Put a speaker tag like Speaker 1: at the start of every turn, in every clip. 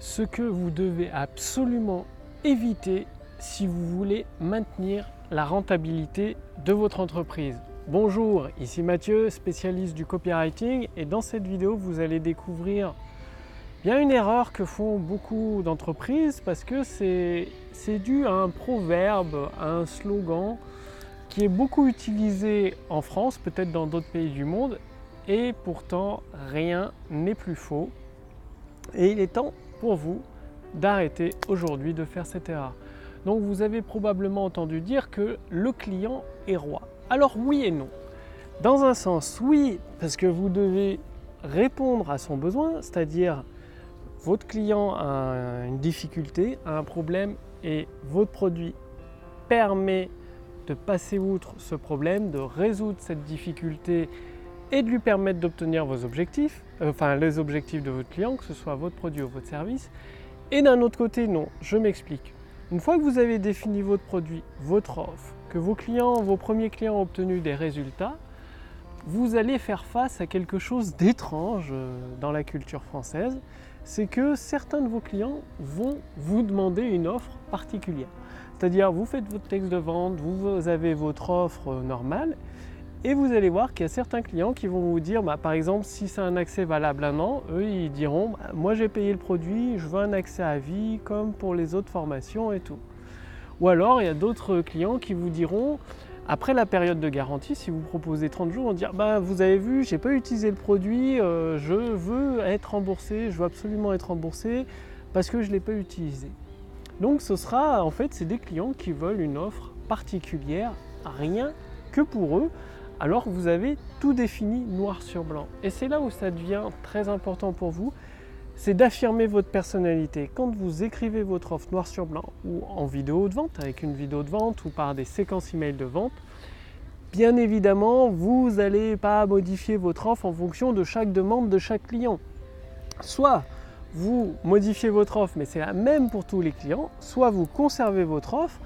Speaker 1: ce que vous devez absolument éviter si vous voulez maintenir la rentabilité de votre entreprise. Bonjour, ici Mathieu, spécialiste du copywriting et dans cette vidéo vous allez découvrir bien une erreur que font beaucoup d'entreprises parce que c'est dû à un proverbe, à un slogan qui est beaucoup utilisé en France, peut-être dans d'autres pays du monde, et pourtant rien n'est plus faux. Et il est temps pour vous d'arrêter aujourd'hui de faire cette erreur. Donc vous avez probablement entendu dire que le client est roi. Alors oui et non. Dans un sens, oui, parce que vous devez répondre à son besoin, c'est-à-dire votre client a une difficulté, a un problème et votre produit permet de passer outre ce problème, de résoudre cette difficulté et de lui permettre d'obtenir vos objectifs, euh, enfin les objectifs de votre client, que ce soit votre produit ou votre service. Et d'un autre côté, non, je m'explique. Une fois que vous avez défini votre produit, votre offre, que vos clients, vos premiers clients ont obtenu des résultats, vous allez faire face à quelque chose d'étrange euh, dans la culture française, c'est que certains de vos clients vont vous demander une offre particulière. C'est-à-dire, vous faites votre texte de vente, vous avez votre offre euh, normale, et vous allez voir qu'il y a certains clients qui vont vous dire, bah, par exemple, si c'est un accès valable un an, eux, ils diront, bah, moi j'ai payé le produit, je veux un accès à vie comme pour les autres formations et tout. Ou alors, il y a d'autres clients qui vous diront, après la période de garantie, si vous proposez 30 jours, on dire, bah, vous avez vu, j'ai pas utilisé le produit, euh, je veux être remboursé, je veux absolument être remboursé parce que je ne l'ai pas utilisé. Donc ce sera, en fait, c'est des clients qui veulent une offre particulière, rien que pour eux, alors vous avez tout défini noir sur blanc. Et c'est là où ça devient très important pour vous, c'est d'affirmer votre personnalité. Quand vous écrivez votre offre noir sur blanc ou en vidéo de vente, avec une vidéo de vente ou par des séquences email de vente, bien évidemment, vous n'allez pas modifier votre offre en fonction de chaque demande de chaque client. Soit vous modifiez votre offre, mais c'est la même pour tous les clients, soit vous conservez votre offre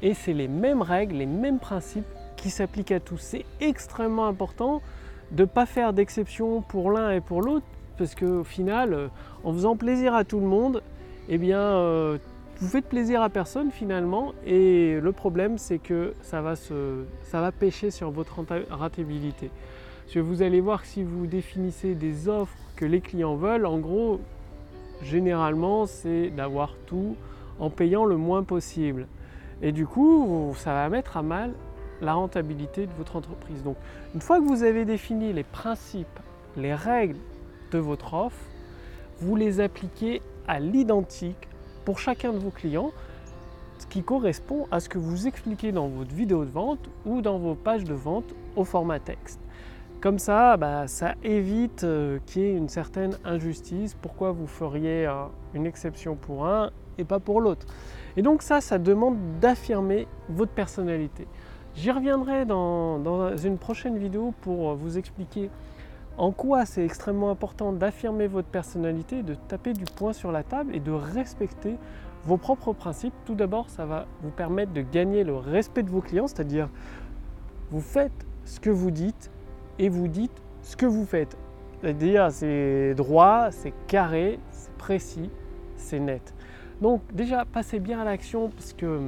Speaker 1: et c'est les mêmes règles, les mêmes principes qui s'applique à tous. C'est extrêmement important de ne pas faire d'exception pour l'un et pour l'autre, parce qu'au final, euh, en faisant plaisir à tout le monde, eh bien, euh, vous faites plaisir à personne finalement, et le problème c'est que ça va, se, ça va pêcher sur votre rentabilité. Parce que vous allez voir que si vous définissez des offres que les clients veulent, en gros, généralement, c'est d'avoir tout en payant le moins possible. Et du coup, ça va mettre à mal la rentabilité de votre entreprise. Donc une fois que vous avez défini les principes, les règles de votre offre, vous les appliquez à l'identique pour chacun de vos clients, ce qui correspond à ce que vous expliquez dans votre vidéo de vente ou dans vos pages de vente au format texte. Comme ça, bah, ça évite euh, qu'il y ait une certaine injustice. Pourquoi vous feriez euh, une exception pour un et pas pour l'autre Et donc ça, ça demande d'affirmer votre personnalité. J'y reviendrai dans, une prochaine vidéo pour vous expliquer en quoi c'est extrêmement important d'affirmer votre personnalité, de taper du poing sur la table et de respecter vos propres principes. Tout d'abord, ça va vous permettre de gagner le respect de vos clients, c'est-à-dire vous faites ce que vous dites et vous dites ce que vous faites. C'est-à-dire c'est droit, c'est carré, c'est précis, c'est net. Donc déjà, passez bien à l'action parce que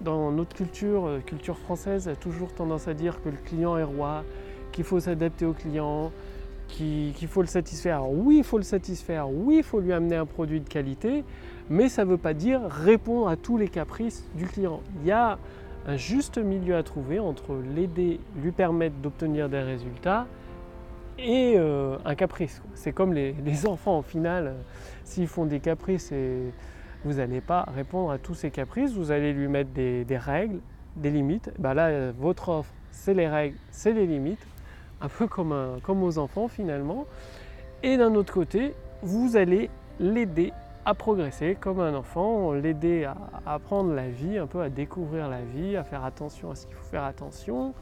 Speaker 1: dans notre culture, euh, culture française, a toujours tendance à dire que le client est roi, qu'il faut s'adapter au client, qu'il faut le satisfaire. oui, il faut le satisfaire, oui, il faut lui amener un produit de qualité, mais ça ne veut pas dire répondre à tous les caprices du client. Il y a un juste milieu à trouver entre l'aider, lui permettre d'obtenir des résultats et euh, un caprice. C'est comme les, les, enfants au final, s'ils font des caprices et vous n'allez pas répondre à tous ses caprices, vous allez lui mettre des, règles, des limites. Ben là, votre offre, c'est les règles, c'est les limites, un peu comme aux enfants finalement. Et d'un autre côté, vous allez l'aider à progresser comme un enfant, l'aider à, apprendre la vie, un peu à découvrir la vie, à faire attention à ce qu'il faut faire attention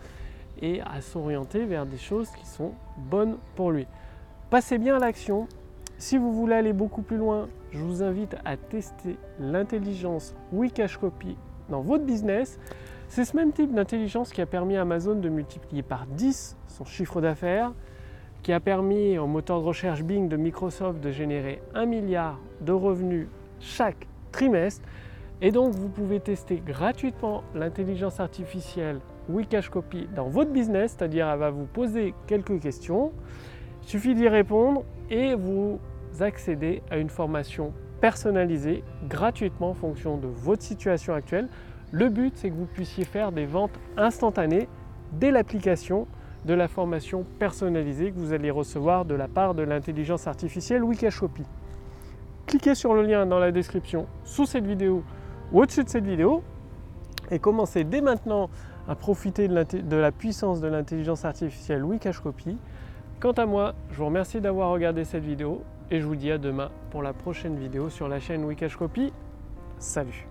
Speaker 1: et à s'orienter vers des choses qui sont bonnes pour lui. Passez bien à l'action, si vous voulez aller beaucoup plus loin, je vous invite à tester l'intelligence Wikash Copy dans votre business. C'est ce même type d'intelligence qui a permis à Amazon de multiplier par 10 son chiffre d'affaires, qui a permis au moteur de recherche Bing de Microsoft de générer un milliard de revenus chaque trimestre. Et donc vous pouvez tester gratuitement l'intelligence artificielle Wikashcopy dans votre business, c'est-à-dire elle va vous poser quelques questions. Il suffit d'y répondre et vous accédez à une formation personnalisée gratuitement en fonction de votre situation actuelle. Le but, c'est que vous puissiez faire des ventes instantanées dès l'application de la formation personnalisée que vous allez recevoir de la part de l'intelligence artificielle Wikashopy. Cliquez sur le lien dans la description sous cette vidéo ou au-dessus de cette vidéo et commencez dès maintenant à profiter de, la puissance de l'intelligence artificielle Wikashopy. Quant à moi, je vous remercie d'avoir regardé cette vidéo et je vous dis à demain pour la prochaine vidéo sur la chaîne Wikashcopy. Salut